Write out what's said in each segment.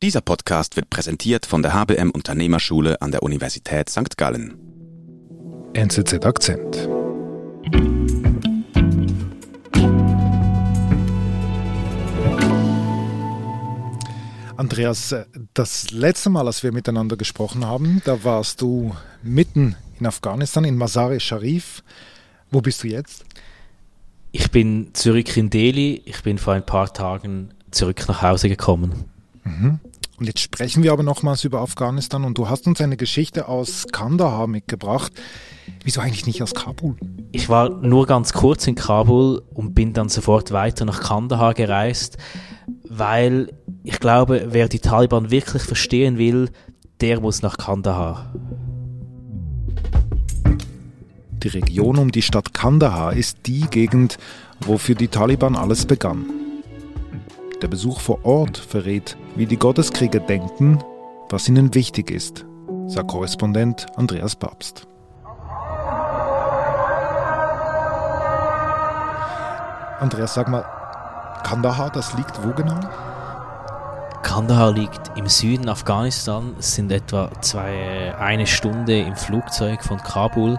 Dieser Podcast wird präsentiert von der HBM Unternehmerschule an der Universität St. Gallen. NZZ Akzent. Andreas, das letzte Mal, als wir miteinander gesprochen haben, da warst du mitten in Afghanistan, in Mazar-e Sharif. Wo bist du jetzt? Ich bin zurück in Delhi. Ich bin vor ein paar Tagen zurück nach Hause gekommen. Mhm. Und jetzt sprechen wir aber nochmals über Afghanistan und du hast uns eine Geschichte aus Kandahar mitgebracht. Wieso eigentlich nicht aus Kabul? Ich war nur ganz kurz in Kabul und bin dann sofort weiter nach Kandahar gereist, weil ich glaube, wer die Taliban wirklich verstehen will, der muss nach Kandahar. Die Region um die Stadt Kandahar ist die Gegend, wo für die Taliban alles begann. Der Besuch vor Ort verrät, wie die Gotteskrieger denken, was ihnen wichtig ist, sagt Korrespondent Andreas Papst. Andreas, sag mal, Kandahar, das liegt wo genau? Kandahar liegt im Süden Afghanistan. Es sind etwa zwei, eine Stunde im Flugzeug von Kabul.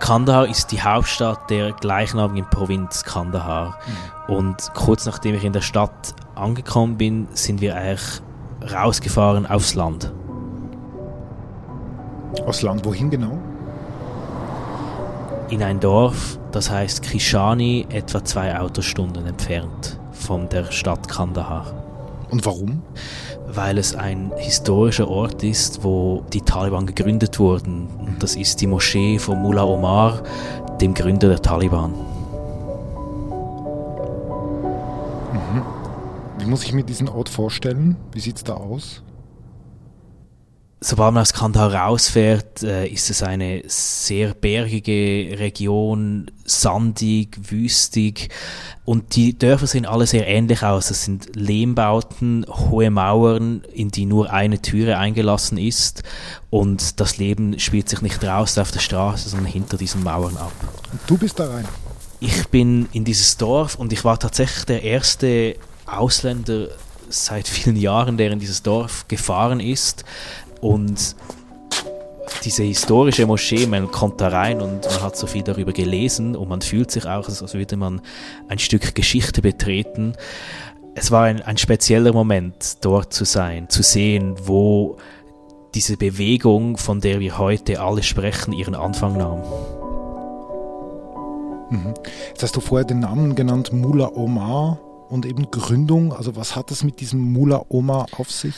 Kandahar ist die Hauptstadt der gleichnamigen Provinz Kandahar. Mhm. Und kurz nachdem ich in der Stadt angekommen bin, sind wir eigentlich rausgefahren aufs Land. Aufs Land, wohin genau? In ein Dorf, das heißt Krishani, etwa zwei Autostunden entfernt von der Stadt Kandahar. Und warum? Weil es ein historischer Ort ist, wo die Taliban gegründet wurden. Und das ist die Moschee von Mullah Omar, dem Gründer der Taliban. Mhm. Wie muss ich mir diesen Ort vorstellen? Wie sieht es da aus? Sobald man aus Kandahar rausfährt, äh, ist es eine sehr bergige Region, sandig, wüstig. Und die Dörfer sehen alle sehr ähnlich aus. Es sind Lehmbauten, hohe Mauern, in die nur eine Türe eingelassen ist. Und das Leben spielt sich nicht draußen auf der Straße, sondern hinter diesen Mauern ab. Und du bist da rein? Ich bin in dieses Dorf und ich war tatsächlich der erste Ausländer seit vielen Jahren, der in dieses Dorf gefahren ist. Und diese historische Moschee, man kommt da rein und man hat so viel darüber gelesen und man fühlt sich auch, als würde man ein Stück Geschichte betreten. Es war ein, ein spezieller Moment, dort zu sein, zu sehen, wo diese Bewegung, von der wir heute alle sprechen, ihren Anfang nahm. Mhm. Jetzt hast du vorher den Namen genannt, Mullah Omar und eben Gründung. Also was hat es mit diesem Mullah Omar auf sich?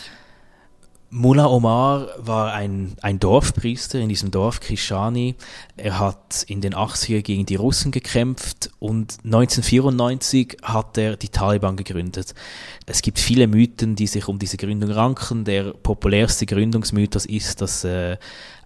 Mullah Omar war ein, ein Dorfpriester in diesem Dorf Krishani. Er hat in den 80er gegen die Russen gekämpft und 1994 hat er die Taliban gegründet. Es gibt viele Mythen, die sich um diese Gründung ranken. Der populärste Gründungsmythos ist, dass äh,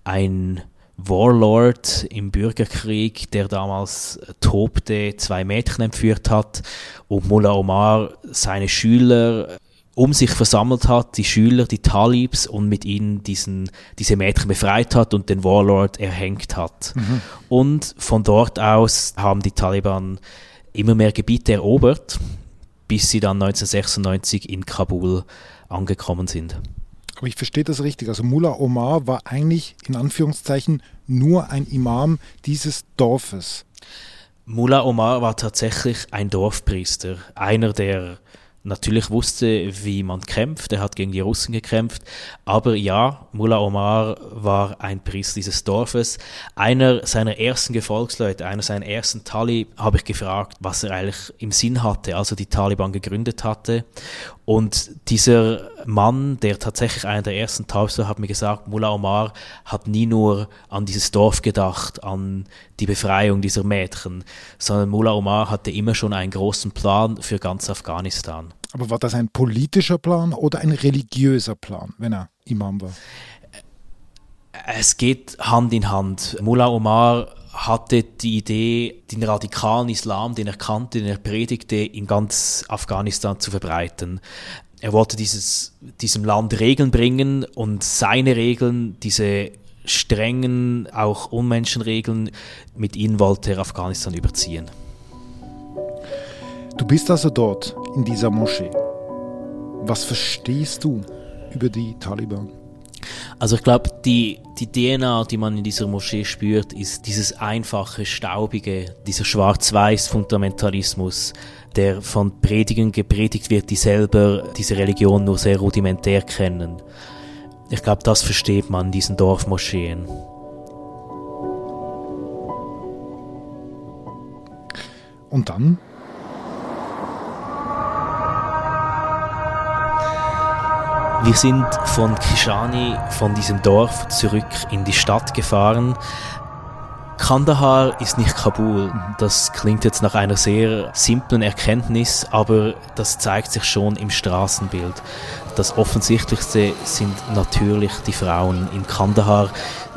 ein Warlord im Bürgerkrieg, der damals tobte, zwei Mädchen entführt hat und Mullah Omar seine Schüler um sich versammelt hat, die Schüler, die Talibs und mit ihnen diesen, diese Mädchen befreit hat und den Warlord erhängt hat. Mhm. Und von dort aus haben die Taliban immer mehr Gebiete erobert, bis sie dann 1996 in Kabul angekommen sind. Aber ich verstehe das richtig. Also Mullah Omar war eigentlich in Anführungszeichen nur ein Imam dieses Dorfes. Mullah Omar war tatsächlich ein Dorfpriester, einer der natürlich wusste, wie man kämpft. Er hat gegen die Russen gekämpft. Aber ja, Mullah Omar war ein Priester dieses Dorfes. Einer seiner ersten Gefolgsleute, einer seiner ersten Talib, habe ich gefragt, was er eigentlich im Sinn hatte, als er die Taliban gegründet hatte. Und dieser Mann, der tatsächlich einer der ersten Talibs war, hat mir gesagt, Mullah Omar hat nie nur an dieses Dorf gedacht, an die Befreiung dieser Mädchen, sondern Mullah Omar hatte immer schon einen großen Plan für ganz Afghanistan. Aber war das ein politischer Plan oder ein religiöser Plan, wenn er Imam war? Es geht Hand in Hand. Mullah Omar hatte die Idee, den radikalen Islam, den er kannte, den er predigte, in ganz Afghanistan zu verbreiten. Er wollte dieses, diesem Land Regeln bringen und seine Regeln, diese strengen, auch Unmenschenregeln, mit ihnen wollte er Afghanistan überziehen. Du bist also dort in dieser Moschee. Was verstehst du über die Taliban? Also ich glaube, die, die DNA, die man in dieser Moschee spürt, ist dieses einfache, staubige, dieser Schwarz-Weiß-Fundamentalismus, der von Predigern gepredigt wird, die selber diese Religion nur sehr rudimentär kennen. Ich glaube, das versteht man in diesen Dorfmoscheen. Und dann? Wir sind von Kishani, von diesem Dorf, zurück in die Stadt gefahren. Kandahar ist nicht Kabul. Das klingt jetzt nach einer sehr simplen Erkenntnis, aber das zeigt sich schon im Straßenbild. Das Offensichtlichste sind natürlich die Frauen. In Kandahar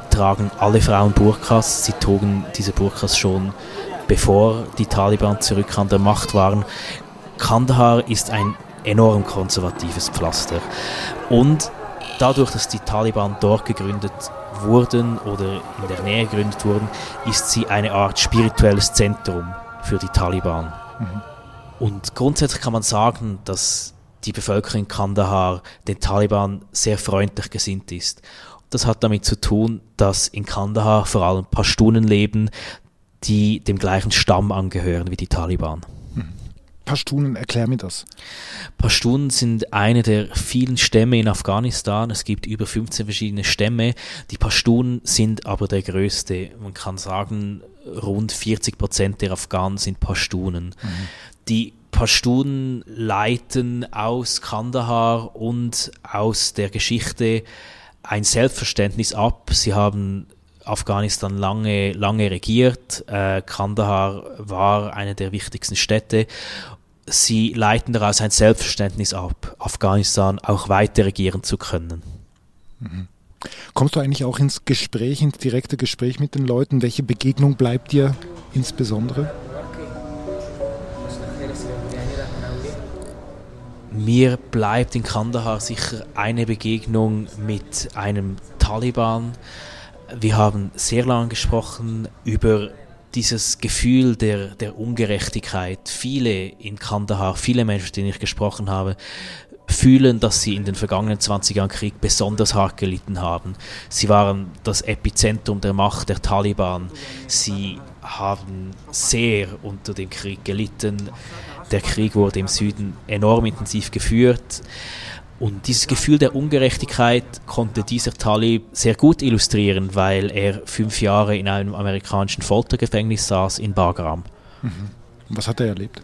tragen alle Frauen Burkas. Sie trugen diese Burkas schon bevor die Taliban zurück an der Macht waren. Kandahar ist ein enorm konservatives Pflaster. Und dadurch, dass die Taliban dort gegründet wurden oder in der Nähe gegründet wurden, ist sie eine Art spirituelles Zentrum für die Taliban. Mhm. Und grundsätzlich kann man sagen, dass die Bevölkerung in Kandahar den Taliban sehr freundlich gesinnt ist. Das hat damit zu tun, dass in Kandahar vor allem Pashtunen leben, die dem gleichen Stamm angehören wie die Taliban. Pashtunen, erklär mir das. Pashtunen sind eine der vielen Stämme in Afghanistan. Es gibt über 15 verschiedene Stämme. Die Pashtunen sind aber der größte. Man kann sagen, rund 40 Prozent der Afghanen sind Pashtunen. Mhm. Die Pashtunen leiten aus Kandahar und aus der Geschichte ein Selbstverständnis ab. Sie haben Afghanistan lange, lange regiert. Äh, Kandahar war eine der wichtigsten Städte sie leiten daraus ein Selbstverständnis ab, Afghanistan auch weiter regieren zu können. Mhm. Kommst du eigentlich auch ins Gespräch, ins direkte Gespräch mit den Leuten? Welche Begegnung bleibt dir insbesondere? Mir bleibt in Kandahar sicher eine Begegnung mit einem Taliban. Wir haben sehr lange gesprochen über dieses Gefühl der, der Ungerechtigkeit. Viele in Kandahar, viele Menschen, denen ich gesprochen habe, fühlen, dass sie in den vergangenen 20 Jahren Krieg besonders hart gelitten haben. Sie waren das Epizentrum der Macht der Taliban. Sie haben sehr unter dem Krieg gelitten. Der Krieg wurde im Süden enorm intensiv geführt. Und dieses Gefühl der Ungerechtigkeit konnte dieser Talib sehr gut illustrieren, weil er fünf Jahre in einem amerikanischen Foltergefängnis saß in Bagram. Mhm. Was hat er erlebt?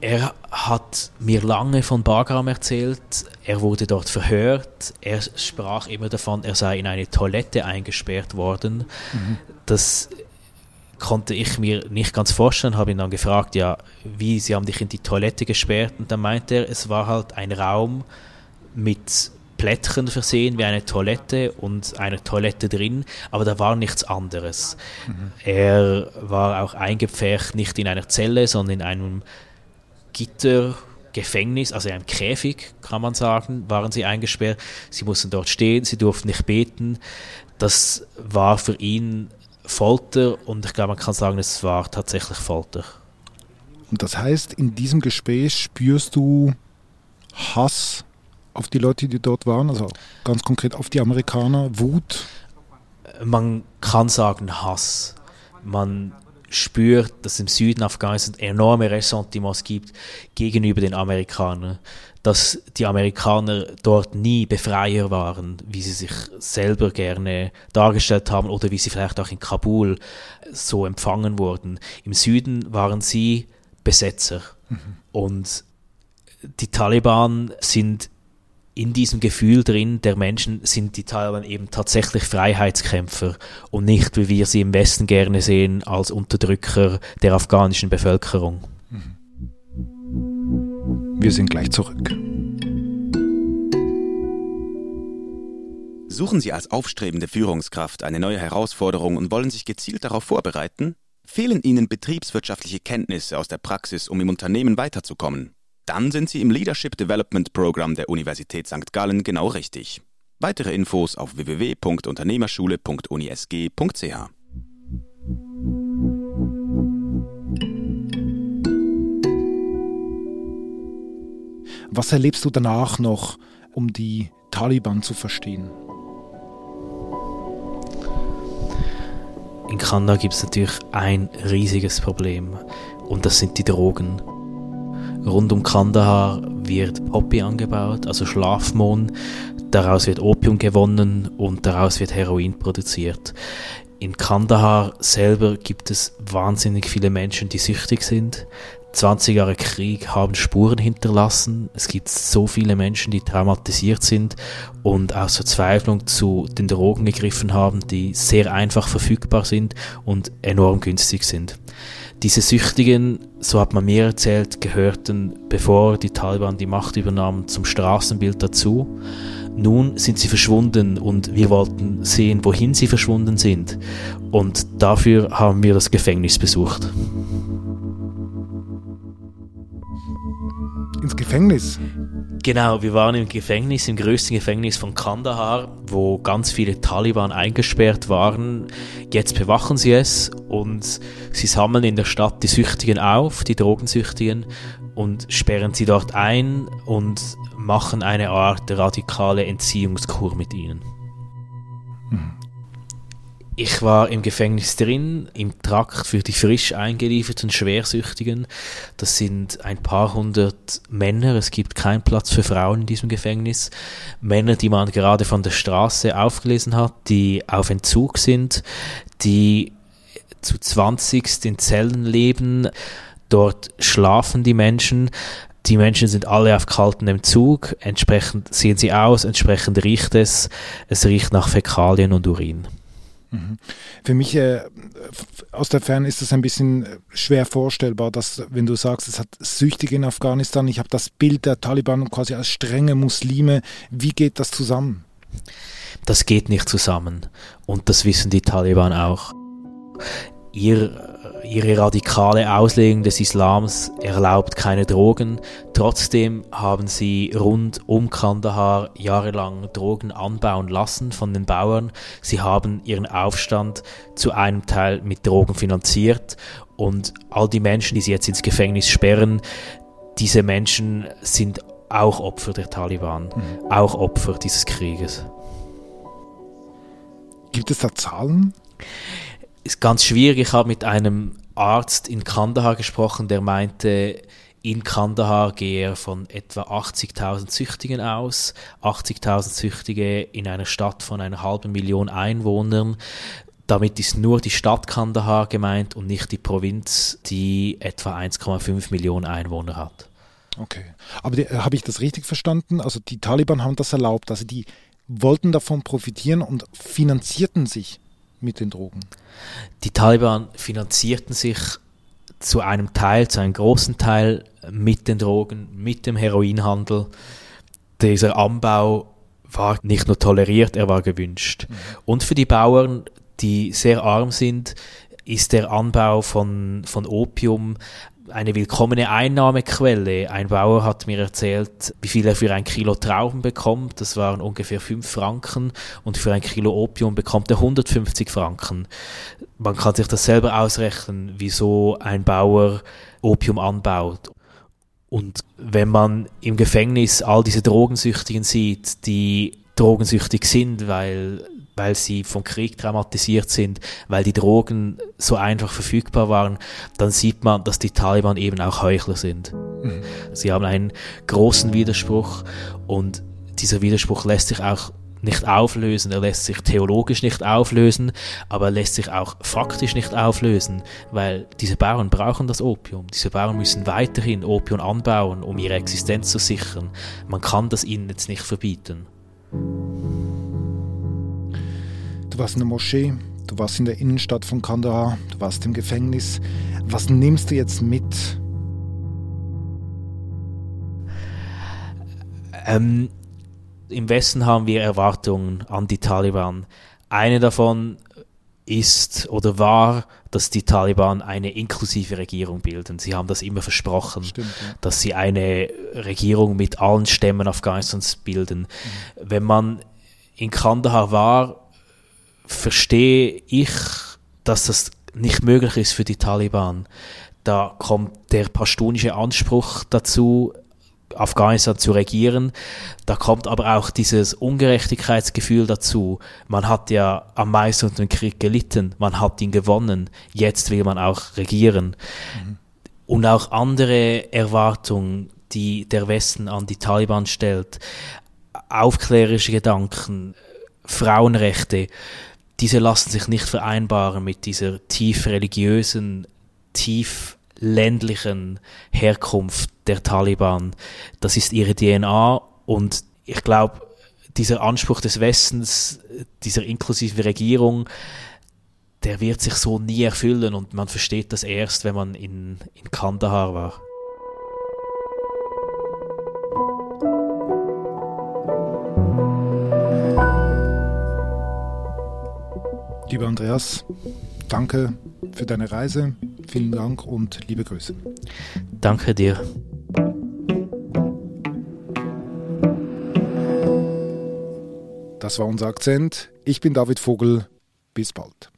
Er hat mir lange von Bagram erzählt. Er wurde dort verhört. Er sprach immer davon, er sei in eine Toilette eingesperrt worden. Mhm. Das konnte ich mir nicht ganz vorstellen, habe ihn dann gefragt, ja, wie, sie haben dich in die Toilette gesperrt und dann meinte er, es war halt ein Raum mit Plättchen versehen wie eine Toilette und eine Toilette drin, aber da war nichts anderes. Mhm. Er war auch eingepfercht nicht in einer Zelle, sondern in einem Gittergefängnis, also in einem Käfig, kann man sagen, waren sie eingesperrt. Sie mussten dort stehen, sie durften nicht beten. Das war für ihn Folter und ich glaube, man kann sagen, es war tatsächlich Folter. Und das heißt, in diesem Gespräch spürst du Hass auf die Leute, die dort waren, also ganz konkret auf die Amerikaner, Wut? Man kann sagen Hass. Man spürt, dass es im Süden Afghanistan enorme Ressentiments gibt gegenüber den Amerikanern dass die Amerikaner dort nie Befreier waren, wie sie sich selber gerne dargestellt haben oder wie sie vielleicht auch in Kabul so empfangen wurden. Im Süden waren sie Besetzer mhm. und die Taliban sind in diesem Gefühl drin, der Menschen sind die Taliban eben tatsächlich Freiheitskämpfer und nicht, wie wir sie im Westen gerne sehen, als Unterdrücker der afghanischen Bevölkerung. Wir sind gleich zurück. Suchen Sie als aufstrebende Führungskraft eine neue Herausforderung und wollen sich gezielt darauf vorbereiten? Fehlen Ihnen betriebswirtschaftliche Kenntnisse aus der Praxis, um im Unternehmen weiterzukommen? Dann sind Sie im Leadership Development Program der Universität St. Gallen genau richtig. Weitere Infos auf www.unternehmerschule.unisg.ch. Was erlebst du danach noch? um die Taliban zu verstehen? In Kandahar gibt es natürlich ein riesiges Problem und das sind die Drogen. Rund um Kandahar wird Poppy angebaut, also Schlafmohn. Daraus wird Opium gewonnen und daraus wird Heroin produziert. In Kandahar selber gibt es wahnsinnig viele Menschen, die süchtig sind. 20 Jahre Krieg haben Spuren hinterlassen. Es gibt so viele Menschen, die traumatisiert sind und aus Verzweiflung zu den Drogen gegriffen haben, die sehr einfach verfügbar sind und enorm günstig sind. Diese Süchtigen, so hat man mir erzählt, gehörten, bevor die Taliban die Macht übernahmen, zum Straßenbild dazu. Nun sind sie verschwunden und wir wollten sehen, wohin sie verschwunden sind. Und dafür haben wir das Gefängnis besucht. Gefängnis? Genau, wir waren im Gefängnis, im größten Gefängnis von Kandahar, wo ganz viele Taliban eingesperrt waren. Jetzt bewachen sie es und sie sammeln in der Stadt die Süchtigen auf, die Drogensüchtigen, und sperren sie dort ein und machen eine Art radikale Entziehungskur mit ihnen. Ich war im Gefängnis drin, im Trakt für die frisch eingelieferten Schwersüchtigen. Das sind ein paar hundert Männer. Es gibt keinen Platz für Frauen in diesem Gefängnis. Männer, die man gerade von der Straße aufgelesen hat, die auf Entzug sind, die zu 20 in Zellen leben. Dort schlafen die Menschen. Die Menschen sind alle auf kaltem Entzug. Entsprechend sehen sie aus, entsprechend riecht es. Es riecht nach Fäkalien und Urin. Mhm. Für mich äh, aus der Ferne ist es ein bisschen äh, schwer vorstellbar, dass wenn du sagst, es hat Süchtige in Afghanistan, ich habe das Bild der Taliban quasi als strenge Muslime. Wie geht das zusammen? Das geht nicht zusammen und das wissen die Taliban auch. Ihr ihre radikale Auslegung des Islams erlaubt keine Drogen. Trotzdem haben sie rund um Kandahar jahrelang Drogen anbauen lassen von den Bauern. Sie haben ihren Aufstand zu einem Teil mit Drogen finanziert und all die Menschen, die sie jetzt ins Gefängnis sperren, diese Menschen sind auch Opfer der Taliban, mhm. auch Opfer dieses Krieges. Gibt es da Zahlen? Ist ganz schwierig. Ich habe mit einem Arzt in Kandahar gesprochen, der meinte, in Kandahar gehe er von etwa 80.000 Züchtigen aus. 80.000 Züchtige in einer Stadt von einer halben Million Einwohnern. Damit ist nur die Stadt Kandahar gemeint und nicht die Provinz, die etwa 1,5 Millionen Einwohner hat. Okay. Aber habe ich das richtig verstanden? Also die Taliban haben das erlaubt. Also die wollten davon profitieren und finanzierten sich mit den Drogen? Die Taliban finanzierten sich zu einem Teil, zu einem großen Teil mit den Drogen, mit dem Heroinhandel. Dieser Anbau war nicht nur toleriert, er war gewünscht. Mhm. Und für die Bauern, die sehr arm sind, ist der Anbau von, von Opium eine willkommene Einnahmequelle. Ein Bauer hat mir erzählt, wie viel er für ein Kilo Trauben bekommt. Das waren ungefähr 5 Franken. Und für ein Kilo Opium bekommt er 150 Franken. Man kann sich das selber ausrechnen, wieso ein Bauer Opium anbaut. Und wenn man im Gefängnis all diese Drogensüchtigen sieht, die drogensüchtig sind, weil weil sie vom Krieg traumatisiert sind, weil die Drogen so einfach verfügbar waren, dann sieht man, dass die Taliban eben auch Heuchler sind. Mhm. Sie haben einen großen Widerspruch und dieser Widerspruch lässt sich auch nicht auflösen, er lässt sich theologisch nicht auflösen, aber er lässt sich auch faktisch nicht auflösen, weil diese Bauern brauchen das Opium. Diese Bauern müssen weiterhin Opium anbauen, um ihre Existenz zu sichern. Man kann das ihnen jetzt nicht verbieten. Du warst in der Moschee, du warst in der Innenstadt von Kandahar, du warst im Gefängnis. Was nimmst du jetzt mit? Ähm, Im Westen haben wir Erwartungen an die Taliban. Eine davon ist oder war, dass die Taliban eine inklusive Regierung bilden. Sie haben das immer versprochen, Stimmt, ja. dass sie eine Regierung mit allen Stämmen Afghanistans bilden. Mhm. Wenn man in Kandahar war, verstehe ich, dass das nicht möglich ist für die Taliban. Da kommt der pashtunische Anspruch dazu, Afghanistan zu regieren. Da kommt aber auch dieses Ungerechtigkeitsgefühl dazu. Man hat ja am meisten unter dem Krieg gelitten, man hat ihn gewonnen, jetzt will man auch regieren. Mhm. Und auch andere Erwartungen, die der Westen an die Taliban stellt, aufklärerische Gedanken, Frauenrechte, diese lassen sich nicht vereinbaren mit dieser tief religiösen, tief ländlichen Herkunft der Taliban. Das ist ihre DNA und ich glaube, dieser Anspruch des Westens, dieser inklusive Regierung, der wird sich so nie erfüllen und man versteht das erst, wenn man in, in Kandahar war. Lieber Andreas, danke für deine Reise. Vielen Dank und liebe Grüße. Danke dir. Das war unser Akzent. Ich bin David Vogel. Bis bald.